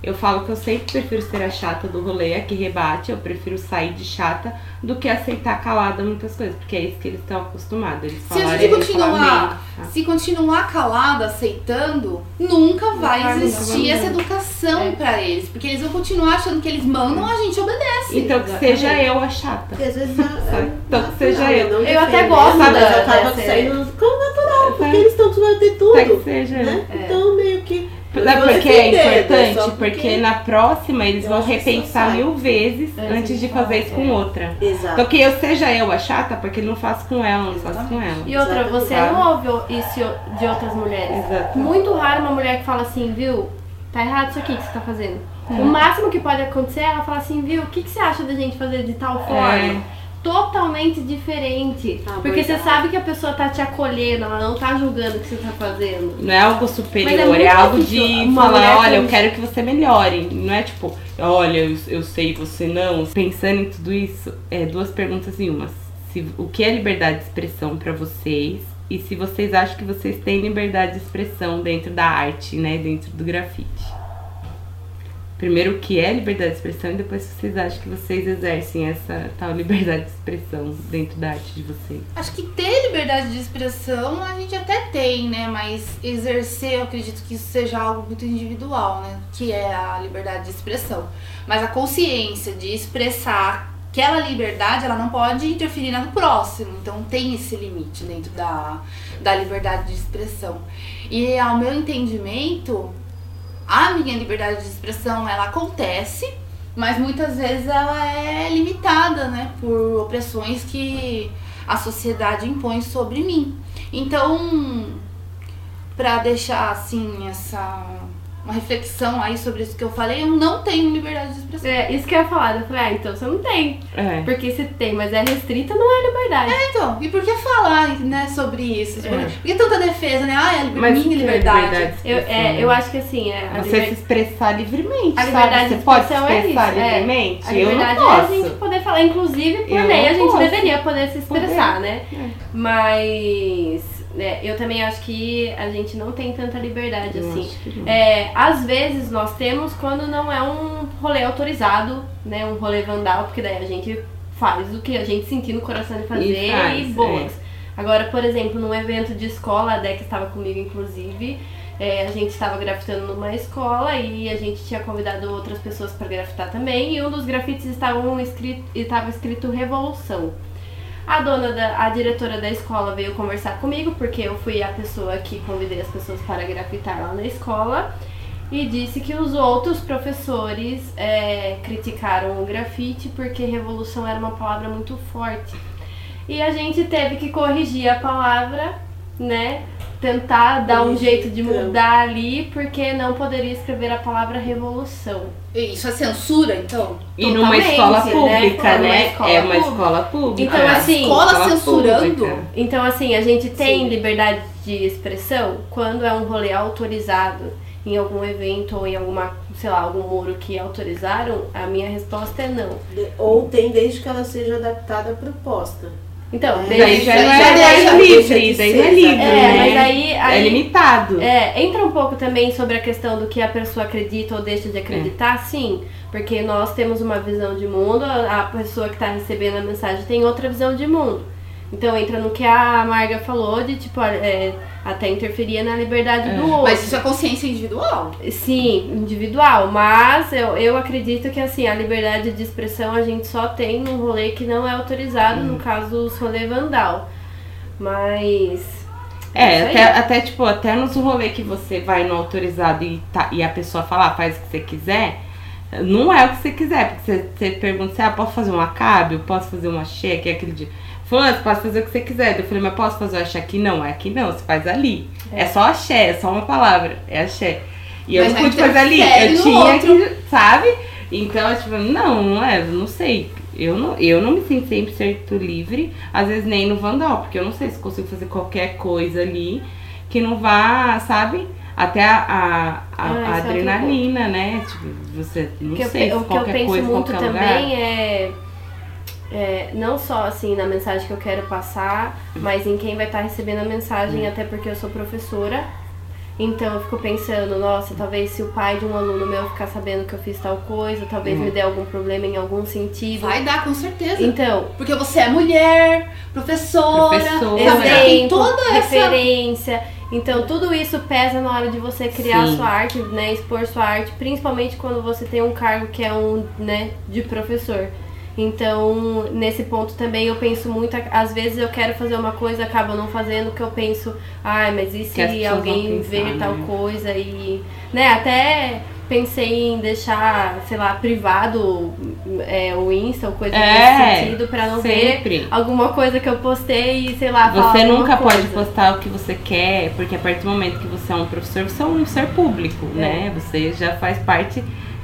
Speaker 1: Eu falo que eu sempre prefiro ser a chata do rolê, a que rebate, eu prefiro sair de chata do que aceitar calada muitas coisas, porque é isso que eles estão acostumados. Eles
Speaker 2: Se a
Speaker 1: falarem,
Speaker 2: gente
Speaker 1: eles falam
Speaker 2: continuar,
Speaker 1: tá?
Speaker 2: se continuar calado, aceitando, nunca vai existir essa educação
Speaker 4: É.
Speaker 2: pra eles. Porque eles vão continuar achando que eles mandam, a gente obedece.
Speaker 1: Então que seja eu a chata.
Speaker 3: Às vezes é-
Speaker 1: Sabe?
Speaker 3: é
Speaker 1: Então que seja
Speaker 3: natural,
Speaker 1: eu.
Speaker 3: não
Speaker 4: Eu até gosto
Speaker 3: mas
Speaker 4: da-
Speaker 3: acaba
Speaker 4: dessa-
Speaker 3: saindo como natural, porque
Speaker 1: É.
Speaker 3: eles estão acostumados a ter
Speaker 1: Tá que
Speaker 3: tudo.
Speaker 1: seja eu.
Speaker 3: Né?
Speaker 4: É.
Speaker 1: Sabe por que é
Speaker 3: né?
Speaker 1: importante?
Speaker 3: Só
Speaker 1: Porque... na próxima eles
Speaker 3: Eu
Speaker 1: vão
Speaker 3: só
Speaker 1: repensar mil vezes
Speaker 4: Antes
Speaker 1: antes
Speaker 4: de
Speaker 1: fazer isso com
Speaker 4: é.
Speaker 1: outra.
Speaker 3: Exato.
Speaker 1: Então que eu seja eu a chata, porque não faço com ela, não faço com ela.
Speaker 4: E outra, você
Speaker 1: Exatamente.
Speaker 4: não ouve isso de outras mulheres.
Speaker 1: Exato.
Speaker 4: Muito raro uma mulher que fala assim, viu? tá errado isso aqui que você tá fazendo. É. O máximo que pode acontecer é ela falar assim, viu, o que, que você acha da gente fazer de tal forma? É. Totalmente diferente. Ah, porque você sabe que a pessoa tá te acolhendo, ela não tá julgando o que você tá fazendo.
Speaker 1: Não é algo superior, é, é, algo de falar, olha, eu quero que você melhore. Não é tipo, olha, eu, eu sei, você não. Pensando em tudo isso, é duas perguntas em uma. Se, o que é liberdade de expressão para vocês? E se vocês acham que vocês têm liberdade de expressão dentro da arte, né? Dentro do grafite primeiro o que é liberdade de expressão e depois se vocês acham que vocês exercem essa tal liberdade de expressão dentro da arte de vocês.
Speaker 2: Acho que ter liberdade de expressão a gente até tem, né? Mas exercer, eu acredito que isso seja algo muito individual, né? Que é a liberdade de expressão. Mas a consciência de expressar aquela liberdade, ela não pode interferir na do próximo. Então tem esse limite dentro da, da liberdade de expressão. E ao meu entendimento, a minha liberdade de expressão ela acontece, mas muitas vezes ela é limitada, né, por opressões que a sociedade impõe sobre mim. Então, para deixar assim essa uma reflexão aí sobre isso que eu falei, eu não tenho liberdade de expressão.
Speaker 4: É, isso que eu ia falar. Eu falei, ah, então você não tem. É. Porque se tem, mas é restrita, não é liberdade.
Speaker 2: É, então. E por que falar, né, sobre isso? É. Por que tanta defesa, né? Ah, é mas minha liberdade. liberdade
Speaker 4: eu, é, eu acho que assim, é.
Speaker 1: Você liber... se expressar livremente. A liberdade sabe? Você pode se expressar é isso, é. livremente?
Speaker 4: A liberdade é a gente poder falar. Inclusive, por eu lei, a gente posso. deveria poder se expressar, poder. né? É. Mas é, eu também acho que a gente não tem tanta liberdade eu assim. É, às vezes nós temos quando não é um rolê autorizado, né? Um rolê vandal, porque daí a gente faz o que a gente sentir no coração de fazer e, faz, e boas. É. Agora, por exemplo, num evento de escola, a Deck estava comigo inclusive. É, a gente estava grafitando numa escola e a gente tinha convidado outras pessoas para grafitar também. E um dos grafites estava escrito, estava escrito Revolução. A dona da, a diretora da escola veio conversar comigo, porque eu fui a pessoa que convidei as pessoas para grafitar lá na escola. E disse que os outros professores é, criticaram o grafite porque revolução era uma palavra muito forte. E a gente teve que corrigir a palavra, né? Tentar dar um jeito de mudar ali, porque não poderia escrever a palavra revolução.
Speaker 2: Isso é censura, então?
Speaker 1: E numa escola pública, né? né? Escola é uma escola pública.
Speaker 4: Então, assim,
Speaker 2: escola, escola censurando.
Speaker 4: Pública. Então, assim, a gente tem Sim. liberdade de expressão quando é um rolê autorizado em algum evento ou em alguma, sei lá, algum muro que autorizaram, a minha resposta é não.
Speaker 3: Ou tem desde que ela seja adaptada à proposta.
Speaker 4: Então,
Speaker 1: é, daí já, já, já é livre, daí não é livre, é, né?
Speaker 4: mas aí, é
Speaker 1: aí, é limitado.
Speaker 4: É, entra um pouco também sobre a questão do que a pessoa acredita ou deixa de acreditar, é. sim, porque nós temos uma visão de mundo, a pessoa que está recebendo a mensagem tem outra visão de mundo. Então entra no que a Marga falou de tipo é, até interferia na liberdade é. do outro.
Speaker 2: Mas isso é consciência individual?
Speaker 4: Sim, individual. Mas eu, eu acredito que assim, a liberdade de expressão a gente só tem num rolê que não é autorizado, hum. no caso os rolê vandal. Mas.
Speaker 1: É, é até, até, tipo, até nos rolê que você vai no autorizado e, tá, e a pessoa fala, ah, faz o que você quiser, não é o que você quiser, porque você, você pergunta se assim, ah, posso fazer um acabe, posso fazer uma cheque, aquele dia. Falou, você pode fazer o que você quiser. Eu falei, mas posso fazer o axé aqui? Não, é aqui não, você faz ali. É, é só axé, é só uma palavra, é axé. E eu não pude fazer ali, eu tinha outro. que, sabe? Então, tipo, não, não é, não sei. Eu não, eu não me sinto 100% livre, às vezes nem no Vandal, porque eu não sei se consigo fazer qualquer coisa ali que não vá, sabe? Até a, a, a, ah, a é adrenalina, né? Tipo, você não
Speaker 4: que
Speaker 1: sei
Speaker 4: eu,
Speaker 1: se qualquer
Speaker 4: O que eu
Speaker 1: penso
Speaker 4: muito também
Speaker 1: lugar.
Speaker 4: é é, não só assim na mensagem que eu quero passar, mas em quem vai estar tá recebendo a mensagem, hum. até porque eu sou professora. Então eu fico pensando, nossa, talvez se o pai de um aluno meu ficar sabendo que eu fiz tal coisa, talvez uhum. me dê algum problema em algum sentido.
Speaker 2: Vai dar, com certeza.
Speaker 4: Então.
Speaker 2: Porque você é mulher, professora,
Speaker 4: professora. Exemplo, toda essa referência. Então tudo isso pesa na hora de você criar Sim. sua arte, né? Expor sua arte, principalmente quando você tem um cargo que é um, né, de professor. Então, nesse ponto também eu penso muito, às vezes eu quero fazer uma coisa, acabo não fazendo, que eu penso, ai, mas e se alguém ver tal né? coisa e, né, até pensei em deixar, sei lá, privado é, o Insta ou coisa
Speaker 1: É,
Speaker 4: nesse sentido pra não
Speaker 1: sempre.
Speaker 4: ver alguma coisa que eu postei e, sei lá,
Speaker 1: Você nunca pode
Speaker 4: coisa.
Speaker 1: postar o que você quer, porque a partir do momento que você é um professor, você é um ser público,
Speaker 4: É.
Speaker 1: né? Você já faz parte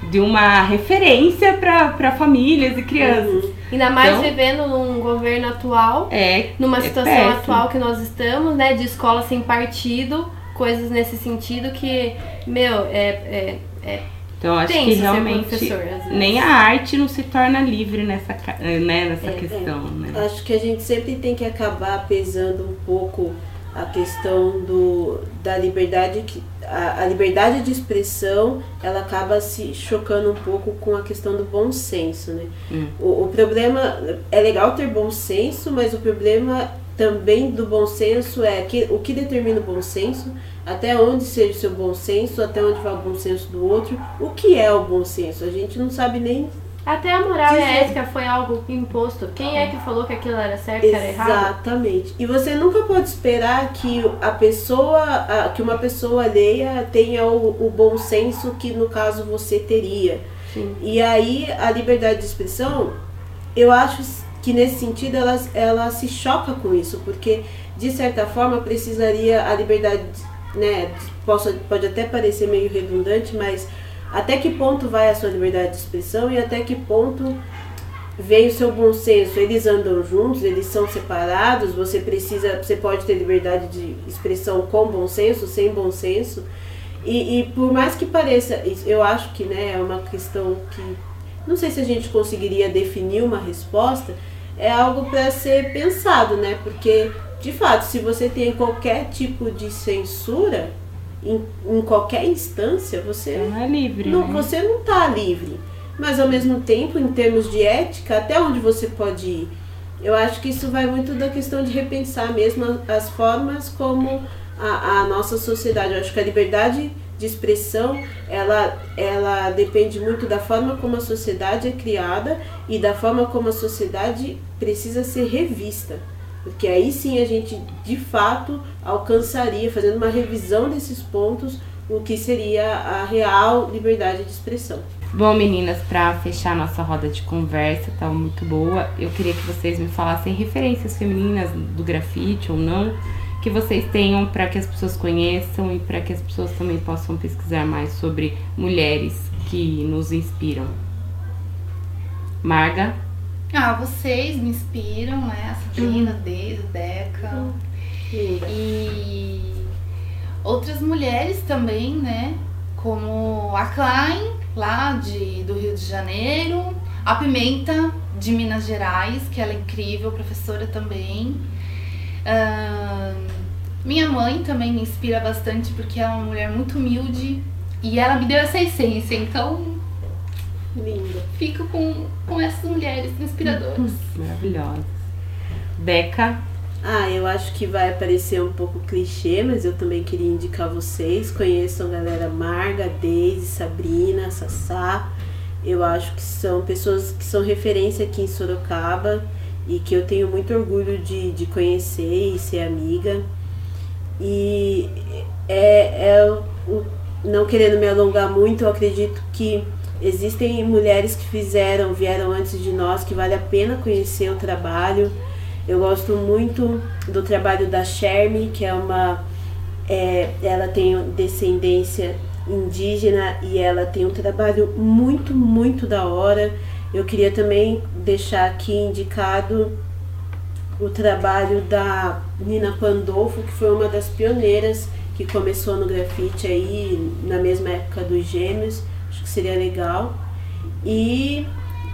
Speaker 1: de uma referência para famílias e crianças.
Speaker 3: Uhum.
Speaker 4: Ainda mais
Speaker 1: Então-
Speaker 4: vivendo num governo atual,
Speaker 1: É.
Speaker 4: numa
Speaker 1: é
Speaker 4: situação
Speaker 1: péssimo.
Speaker 4: atual que nós estamos, né, de escola sem partido, coisas nesse sentido que, meu, é, é, é
Speaker 1: Então acho que realmente nem a arte não se torna livre nessa, ca- né, nessa
Speaker 4: É,
Speaker 1: questão, né?
Speaker 3: Acho que a gente sempre tem que acabar pesando um pouco a questão do, da liberdade que a, a liberdade de expressão ela acaba se chocando um pouco com a questão do bom senso, né?
Speaker 1: Hum.
Speaker 3: O, o problema é legal ter bom senso, mas o problema também do bom senso é que o que determina o bom senso, até onde seja o seu bom senso, até onde vai o bom senso do outro, o que é o bom senso? A gente não sabe nem
Speaker 4: Até a moral e a
Speaker 3: Dizer.
Speaker 4: ética foi algo imposto. Quem é que falou que aquilo era certo e era errado?
Speaker 3: Exatamente. E você nunca pode esperar que a pessoa, que uma pessoa alheia tenha o, o bom senso que no caso você teria.
Speaker 4: Sim.
Speaker 3: E aí a liberdade de expressão, eu acho que nesse sentido ela, ela se choca com isso, porque de certa forma precisaria a liberdade, né? Posso, pode até parecer meio redundante, mas até que ponto vai a sua liberdade de expressão e até que ponto vem o seu bom senso. Eles andam juntos, eles são separados, você precisa, você pode ter liberdade de expressão com bom senso, sem bom senso. E, e por mais que pareça, eu acho que né, é uma questão que não sei se a gente conseguiria definir uma resposta, é algo para ser pensado, né? Porque, de fato, se você tem qualquer tipo de censura em, em qualquer instância, você
Speaker 1: não é livre,
Speaker 3: não,
Speaker 1: né?
Speaker 3: você não está livre. Mas ao mesmo tempo, em termos de ética, até onde você pode ir? Eu acho que isso vai muito da questão de repensar mesmo as formas como a, a nossa sociedade. Eu acho que a liberdade de expressão ela, ela depende muito da forma como a sociedade é criada e da forma como a sociedade precisa ser revista. Porque aí sim a gente de fato alcançaria, fazendo uma revisão desses pontos, o que seria a real liberdade de expressão.
Speaker 1: Bom, meninas, pra fechar nossa roda de conversa, tá muito boa. Eu queria que vocês me falassem referências femininas do grafite ou não, que vocês tenham para que as pessoas conheçam e para que as pessoas também possam pesquisar mais sobre mulheres que nos inspiram. Marga,
Speaker 2: Ah, vocês me inspiram, né? A Sabrina, a Deise, Deca.
Speaker 3: Linda.
Speaker 2: E outras mulheres também, né? Como a Klein, lá de, do Rio de Janeiro. A Pimenta, de Minas Gerais, que ela é incrível, professora também. Ahn, minha mãe também me inspira bastante porque ela é uma mulher muito humilde e ela me deu essa essência, então
Speaker 3: Linda.
Speaker 2: fico com, com essas mulheres inspiradoras.
Speaker 1: maravilhosa. Deca,
Speaker 3: Ah, eu acho que vai parecer um pouco clichê, mas eu também queria indicar vocês. Conheçam a galera Marga, Deise, Sabrina, Sassá. Eu acho que são pessoas que são referência aqui em Sorocaba e que eu tenho muito orgulho de, de conhecer e ser amiga. E é, é o- não querendo me alongar muito, eu acredito que existem mulheres que fizeram, vieram antes de nós, que vale a pena conhecer o trabalho. Eu gosto muito do trabalho da Sherme, que é uma. é, ela tem descendência indígena e ela tem um trabalho muito, muito da hora. Eu queria também deixar aqui indicado o trabalho da Nina Pandolfo, que foi uma das pioneiras que começou no grafite aí na mesma época dos gêmeos. Acho que seria legal. E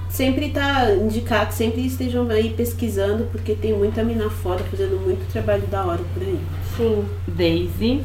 Speaker 3: sempre tá indicar que sempre estejam aí pesquisando, porque tem muita mina fora fazendo muito trabalho da hora por aí.
Speaker 4: Sim.
Speaker 1: Daisy,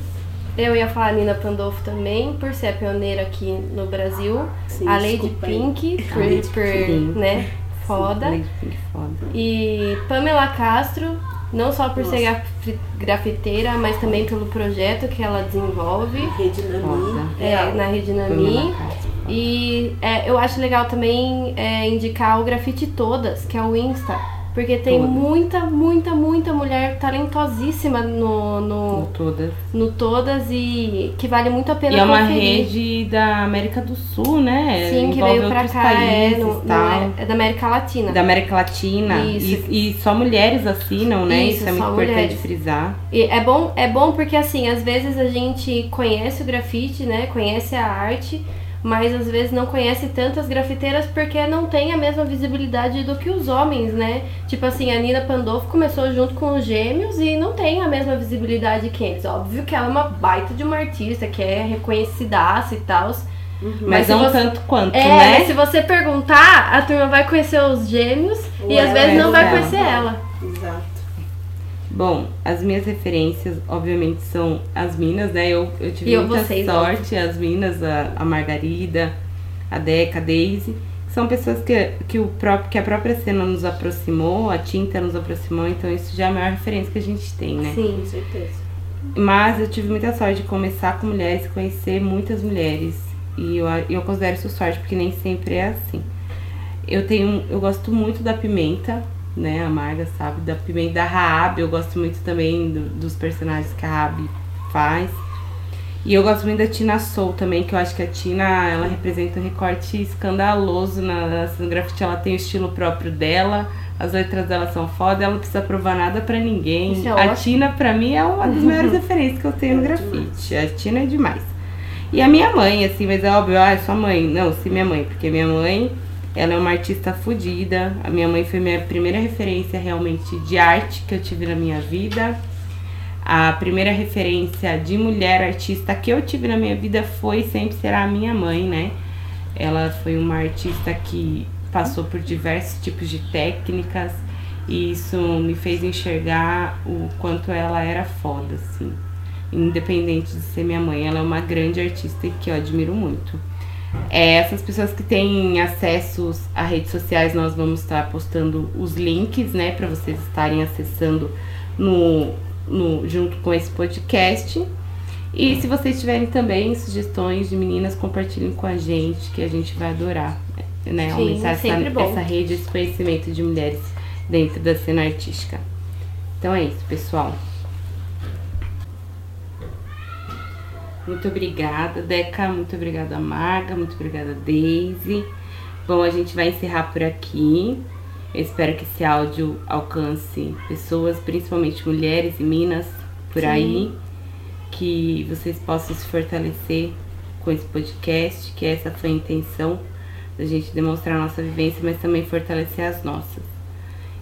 Speaker 4: Eu ia falar Nina Pandolfo também, por ser a pioneira aqui no Brasil.
Speaker 3: Sim,
Speaker 4: a Lady. Pink, por,
Speaker 3: Lady
Speaker 4: por,
Speaker 1: Pink.
Speaker 4: né, foda.
Speaker 1: Lady Pink foda.
Speaker 4: E Pamela Castro, não só por ser
Speaker 3: Nossa.
Speaker 4: grafi- grafiteira, mas também pelo projeto que ela desenvolve
Speaker 3: Rede Nami.
Speaker 1: Foda.
Speaker 4: é, na Rede
Speaker 1: Pamela
Speaker 4: Nami.
Speaker 1: Castro.
Speaker 4: E é, eu acho legal também é, indicar o Grafite Todas, que é o Insta Porque tem
Speaker 1: Todas.
Speaker 4: muita, muita, muita mulher talentosíssima no, no,
Speaker 1: Com todas.
Speaker 4: no Todas e que vale muito a pena
Speaker 1: E é uma
Speaker 4: conferir.
Speaker 1: rede da América do Sul, né?
Speaker 4: Sim, que veio pra cá, é,
Speaker 1: países
Speaker 4: no- no- é, é da América Latina.
Speaker 1: Da América Latina.
Speaker 4: Isso.
Speaker 1: E, e só mulheres assinam, né?
Speaker 4: Isso,
Speaker 1: Isso, é muito
Speaker 4: só
Speaker 1: importante
Speaker 4: mulheres.
Speaker 1: frisar.
Speaker 4: E é bom, é bom porque assim, às vezes a gente conhece o grafite, né? Conhece a arte, mas às vezes não conhece tantas grafiteiras porque não tem a mesma visibilidade do que os homens, né? Tipo assim, a Nina Pandolfo começou junto com os gêmeos e não tem a mesma visibilidade que eles. Óbvio que ela é uma baita de uma artista, que é reconhecidaça e tal.
Speaker 1: Mas,
Speaker 4: Mas se
Speaker 1: não
Speaker 4: você-
Speaker 1: tanto quanto,
Speaker 4: É,
Speaker 1: né?
Speaker 4: mas se você perguntar, a turma vai conhecer os gêmeos
Speaker 3: Ou
Speaker 4: e às vezes
Speaker 1: é
Speaker 4: não vai
Speaker 1: ela.
Speaker 4: conhecer ela.
Speaker 1: Bom, as minhas referências, obviamente, são as minas, né? Eu, eu tive
Speaker 4: E
Speaker 1: muita
Speaker 4: vocês,
Speaker 1: sorte, as minas, a, a Margarida, a Deca, a Daisy. São pessoas que, que, o próprio, que a própria cena nos aproximou, a tinta nos aproximou, então isso já é a maior referência que a gente tem, né?
Speaker 4: Sim.
Speaker 3: Com certeza.
Speaker 1: Mas eu tive muita sorte de começar com mulheres, conhecer muitas mulheres. E eu, eu considero isso sorte, porque nem sempre é assim. Eu tenho. Eu gosto muito da pimenta, né? A Marga sabe, da pimenta da Raab. Eu gosto muito também do- dos personagens que a Raab faz. E eu gosto muito da Tina Soul também, que eu acho que a Tina, ela representa um recorte escandaloso na, na grafite. Ela tem o estilo próprio dela, as letras dela são foda, ela não precisa provar nada pra ninguém.
Speaker 4: É
Speaker 1: a
Speaker 4: ótimo.
Speaker 1: Tina, pra mim, é uma das maiores referências que eu tenho no grafite. A Tina é demais. E a minha mãe, assim, mas é óbvio, ah, é sua mãe. Não, sim, minha mãe, porque minha mãe, ela é uma artista fodida. A minha mãe foi minha primeira referência realmente de arte que eu tive na minha vida. A primeira referência de mulher artista que eu tive na minha vida foi sempre será a minha mãe, né? Ela foi uma artista que passou por diversos tipos de técnicas e isso me fez enxergar o quanto ela era foda, assim. Independente de ser minha mãe, ela é uma grande artista que eu admiro muito. É, essas pessoas que têm acessos a redes sociais, nós vamos estar postando os links, né, para vocês estarem acessando no, no, junto com esse podcast. E se vocês tiverem também sugestões de meninas, compartilhem com a gente, que a gente vai adorar, né,
Speaker 4: Sim,
Speaker 1: aumentar essa, essa rede, esse conhecimento de mulheres dentro da cena artística. Então é isso, pessoal. Muito obrigada, Deca. Muito obrigada, Marga. Muito obrigada, Daisy. Bom, a gente vai encerrar por aqui. Eu espero que esse áudio alcance pessoas, principalmente mulheres e minas por
Speaker 4: Sim.
Speaker 1: aí. Que vocês possam se fortalecer com esse podcast, que essa foi a intenção da gente demonstrar a nossa vivência, mas também fortalecer as nossas.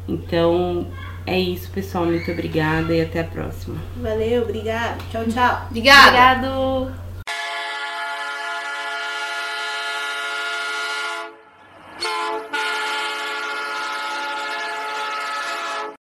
Speaker 1: Então, é isso, pessoal. Muito obrigada e até a próxima.
Speaker 3: Valeu, obrigado. Tchau, tchau.
Speaker 2: Obrigada.
Speaker 4: Obrigado!